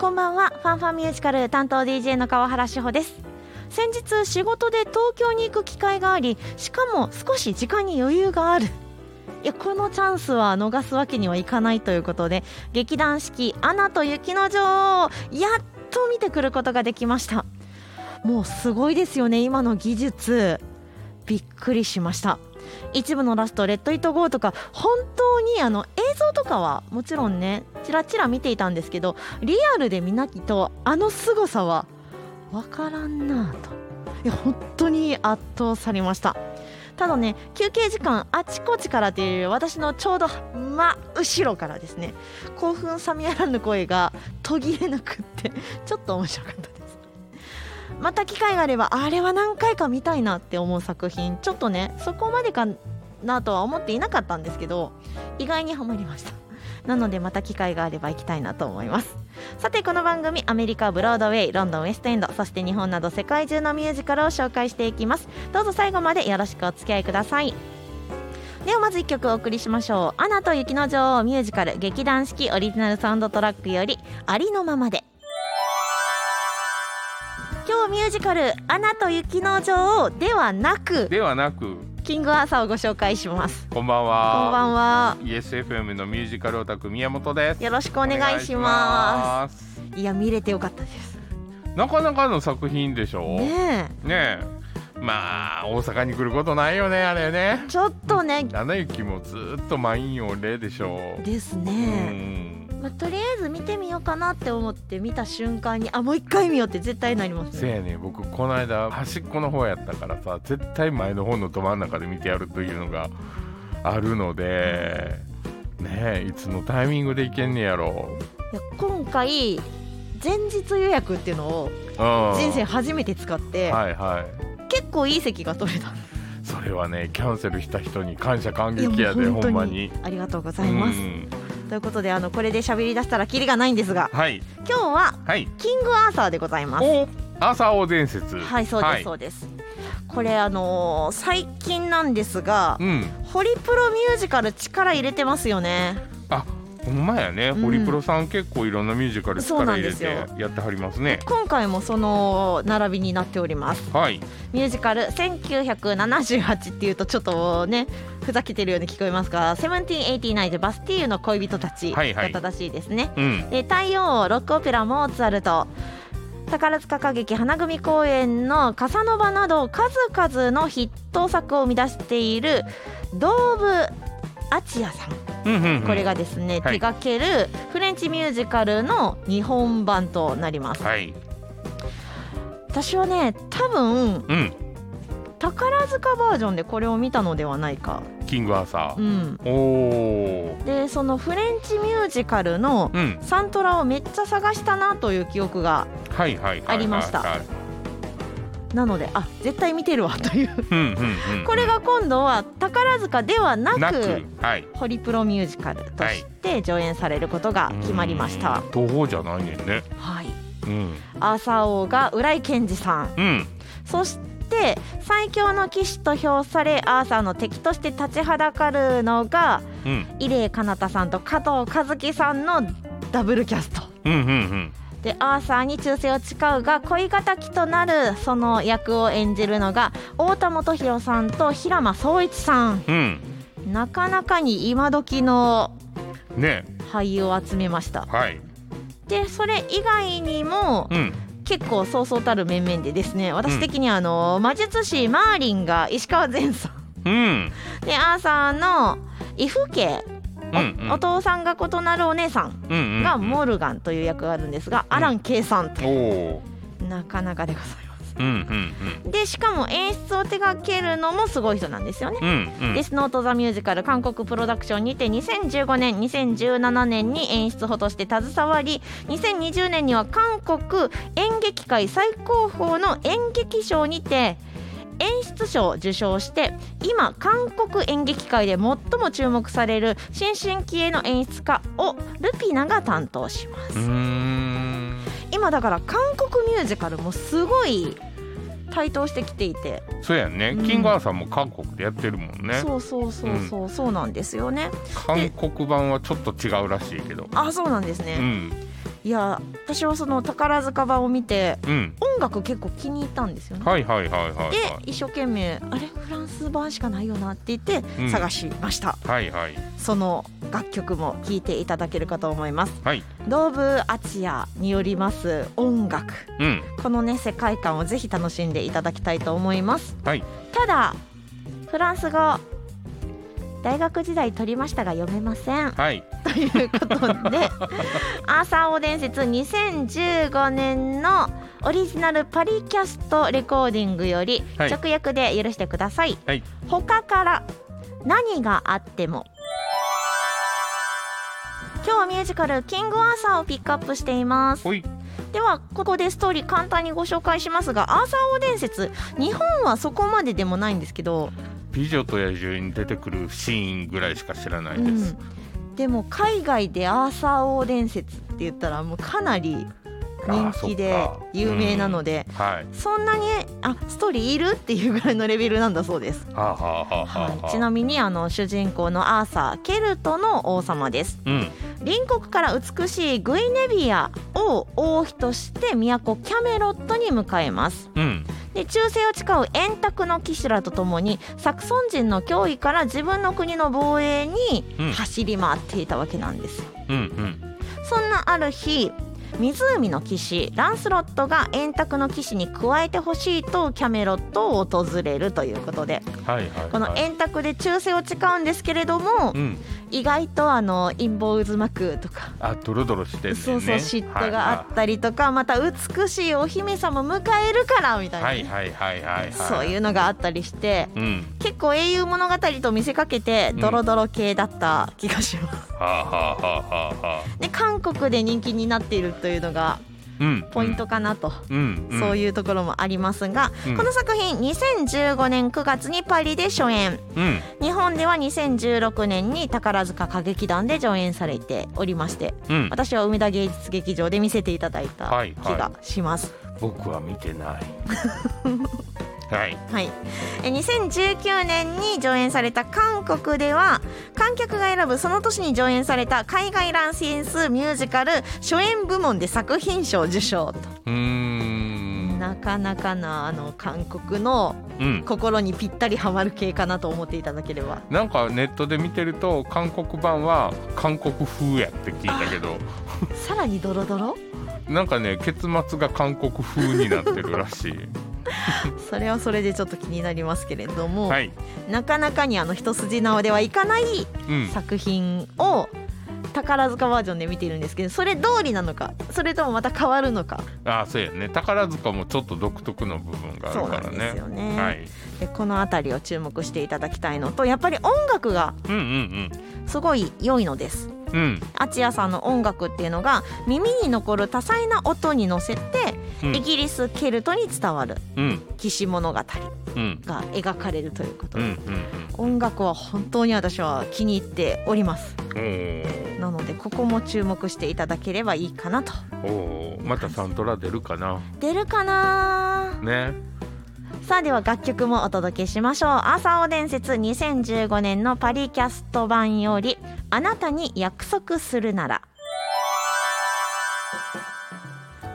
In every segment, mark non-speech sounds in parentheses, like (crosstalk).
こんばんは。ファンファンミュージカル担当 DJ の川原志保です。先日仕事で東京に行く機会がありしかも少し時間に余裕がある。いやこのチャンスは逃すわけにはいかないということで劇団四季「アナと雪の女王」やっと見てくることができました。もうすごいですよね今の技術。びっくりしました。一部のラスト「レッド・イット・ゴー」とか本当にあの映像とかはもちろんねちらちら見ていたんですけどリアルで見なきとあの凄さは分からんなと。いや本当に圧倒されましたただね休憩時間あちこちからとい。う私のちょうど真後ろからですね興奮冷めやらぬ声が途切れなくってちょっと面白かったですまた機会があればあれは何回か見たいなって思う作品。ちょっとねそこまでかなとは思っていなかったんですけど意外にはまりました。(laughs) なのでまた機会があれば行きたいなと思います。さてこの番組アメリカブロードウェイロンドンウェストエンドそして日本など世界中のミュージカルを紹介していきます。どうぞ最後までよろしくお付き合いください。ではまず1曲お送りしましょう「アナと雪の女王」ミュージカル劇団四季オリジナルサウンドトラックより「ありのままで」今日ミュージカル「アナと雪の女王」ではなくではなくキングアーサーをご紹介します。こんばんは。こんばんは。ESFM のミュージカルオタク宮本です。よろしくお願いします。いや見れてよかったです。なかなかの作品でしょ？ねえ。ねえ。まあ大阪に来ることないよねあれね。ちょっとね「アナ雪」もずっと満員御礼でしょう。ですうね、んまあ、とりあえず見てみようかなって思って見た瞬間にあもう一回見ようって絶対なりますね。せやね僕この間端っこの方やったからさ絶対前の方のど真ん中で見てやるというのがあるのでねえいつのタイミングでいけんねやろ。いや今回前日予約っていうのをうん人生初めて使って、はいはい。結構いい席が取れた。それはねキャンセルした人に感謝感激やでほんまに。ありがとうございます、うんということであのこれで喋り出したらキリがないんですがはい。今日ははい。キングアーサーでございます。お朝王伝説。はいそうです、はい。そうです。これあのー最近なんですがうん。ホリプロミュージカル力入れてますよね。あほんまやね、うん。ホリプロさん結構いろんなミュージカル力入れてやってはりますね。今回もその並びになっております。はい。ミュージカル1978っていうとちょっとねふざけてるように聞こえますが1789バスティーユの恋人たちが正しいですね、うん。で太陽王ロックオペラモーツァルト宝塚歌劇花組公演の「カサノバ」など数々のヒット作を生み出しているドーブ・アチアさんこれがですね、はい。手掛けるフレンチミュージカルの日本版となります。はい。私はね多分うん。宝塚バージョンでこれを見たのではないか。キングアーサー、うん。でそのフレンチミュージカルのうん。サントラをめっちゃ探したなという記憶がありました。はいなのであ絶対見てるわという。うんうんうんこれが今度は宝塚ではなくホリプロミュージカルとして上演されることが決まりました、うん。東宝じゃないねんね。はい、うん。アーサー王が浦井健二さん。うん。そして最強の騎士と評されアーサーの敵として立ちはだかるのがうん。伊礼彼方さんと加藤和樹さんのダブルキャスト。うんうんでアーサーに忠誠を誓うが恋敵となるその役を演じるのが太田元宏さんと平間宗一さん。うん。うんなかなかに今時のね。俳優を集めました。はい。でそれ以外にもうん。結構そうそうたる面々でですね私的にはあの、魔術師マーリンが石川善さん。うん。でアーサーの伊父家、おうんうん。お父さんが異なるお姉さんうんうんがモルガンという役があるんですが、アラン・ケイさんとなかなかでございます。うんうんでしかも演出を手掛けるのもすごい人なんですよね。うんうん。うんデスノート・ザ・ミュージカル韓国プロダクションにて2015年2017年に演出補として携わり2020年には韓国演劇界最高峰の演劇賞にて演出賞を受賞して今韓国演劇界で最も注目される新進気鋭の演出家をルピナが担当します。今だから韓国ミュージカルもすごい台頭してきていて。そうやんね、うん。キングアーサーも韓国でやってるもんね。そうそうそうそう、そうなんですよね。韓国版はちょっと違うらしいけど。あそうなんですね、うんいや私はその宝塚版を見てうん。音楽結構気に入ったんですよね。はいはいはいはいはい。で一生懸命あれ？フランス版しかないよなって言ってうん。探しました、はいはい。その楽曲も聴いていただけるかと思います。はい。ドーブ・アチアによります音楽。うん。このね世界観をぜひ楽しんでいただきたいと思います。はい。ただフランス語大学時代取りましたが読めません。はい。ということで (laughs) アーサー王伝説2015年のオリジナルパリキャストレコーディングよりはい。直訳で許してください、はい。他から何があっても。今日はミュージカル「キングアーサー」をピックアップしています。ではここでストーリー簡単にご紹介しますがアーサー王伝説日本はそこまででもないんですけど、美女と野獣に出てくるシーンぐらいしか知らないうです、ん、でも海外でアーサー王伝説って言ったらもうかなり人気で有名なので、はい。そんなにあストーリーいるっていうぐらいのレベルなんだそうです。はあ、はあはあはあはあ。はい、ちなみにあの主人公のアーサーケルトの王様です。うん。隣国から美しいグイネビアを王妃として都キャメロットに迎えます。うんで忠誠を誓う円卓の騎士らと共にサクソン人の脅威から自分の国の防衛にうん。走り回っていたわけなんです、うんうん。そんなある日湖の騎士ランスロットが円卓の騎士に加えてほしいとキャメロットを訪れるということではいはい、はい、この円卓で忠誠を誓うんですけれどもうん。意外とあの陰謀渦巻くとかあドロドロしてんね。そうそう嫉妬があったりとかまた美しいお姫様迎えるからみたいなね。はいはいはいはいはい。そういうのがあったりしてうん。結構英雄物語と見せかけてドロドロ系だった気がします。はあはあはあはあはあで韓国で人気になっているというのがうん。ポイントかなと、うん、うん、そうういうところもありますが、うん。この作品2015年9月にパリで初演。うん。日本では2016年に宝塚歌劇団で上演されておりましてうん。私は梅田芸術劇場で見せていただいたはい。気がします。僕は見てない (laughs) はい。はい、え2019年に上演された韓国では観客が選ぶその年に上演された海外ランセンスミュージカル初演部門で作品賞受賞と。うーん。なかなかなあの韓国のうん。心にぴったりハマる系かなと思っていただければ。なんかネットで見てると韓国版は韓国風やって聞いたけど。さらにドロドロ？なんかね結末が韓国風になってるらしい (laughs) (laughs) それはそれでちょっと気になりますけれども、はい。なかなかにあの一筋縄ではいかないうん作品を宝塚バージョンで見ているんですけどそれ通りなのかそれともまた変わるのか。あそうやね。宝塚もちょっと独特の部分があるからね。ですよね、はい。でこの辺りを注目していただきたいのとやっぱり音楽がすごい良いのです。うん。うんアチヤさんの音楽っていうのが耳に残る多彩な音に乗せて、うんイギリスケルトに伝わるうん。騎士物語うん。が描かれるということうんで、うん。音楽は本当に私は気に入っております。なのでここも注目していただければいいかなと。またサントラ出るかな。出るかな？ね。さあでは楽曲もお届けしましょう「朝尾伝説」2015年のパリキャスト版より「あなたに約束するなら」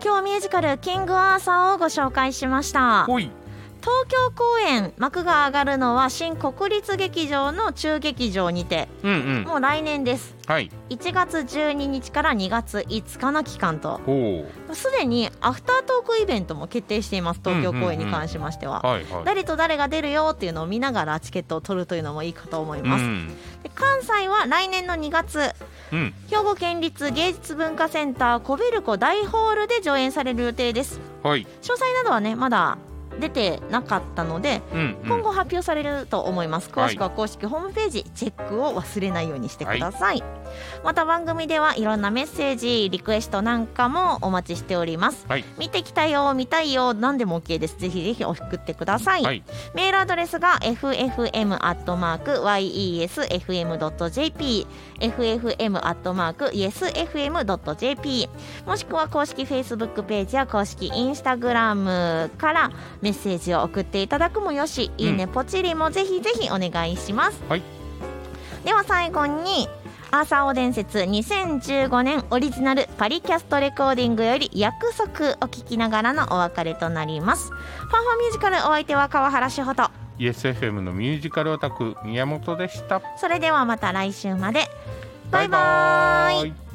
今日はミュージカル「キングアーサー」をご紹介しました。東京公演幕が上がるのは新国立劇場の中劇場にてうんうん。もう来年です。はい。1月12日から2月5日の期間と。ほすでにアフタートークイベントも決定しています東京公演に関しましては。誰と誰が出るよっていうのを見ながらチケットを取るというのもいいかと思います、うんで関西は来年の2月うん。兵庫県立芸術文化センターコベルコ大ホールで上演される予定です。はい。詳細などはねまだ出てなかったのでうんうん。今後発表されると思います。詳しくは公式ホームページチェックを忘れないようにしてください、また番組ではいろんなメッセージリクエストなんかもお待ちしております。はい。見てきたよ見たいよ何でも OK です。ぜひぜひ送ってください、はい。メールアドレスが ffm.yesfm.jp ffm.yesfm.jp もしくは公式 Facebook ページや公式 Instagram からメッセージを送っていただくもよし、いいねポチリもぜひぜひお願いします、はい。では最後にアーサー王伝説2015年オリジナルパリキャストレコーディングより約束お聞きながらのお別れとなります。ファンファンミュージカルお相手は川原志穂と。ESFM のミュージカルオタク宮本でした。それではまた来週まで。バイバーイイ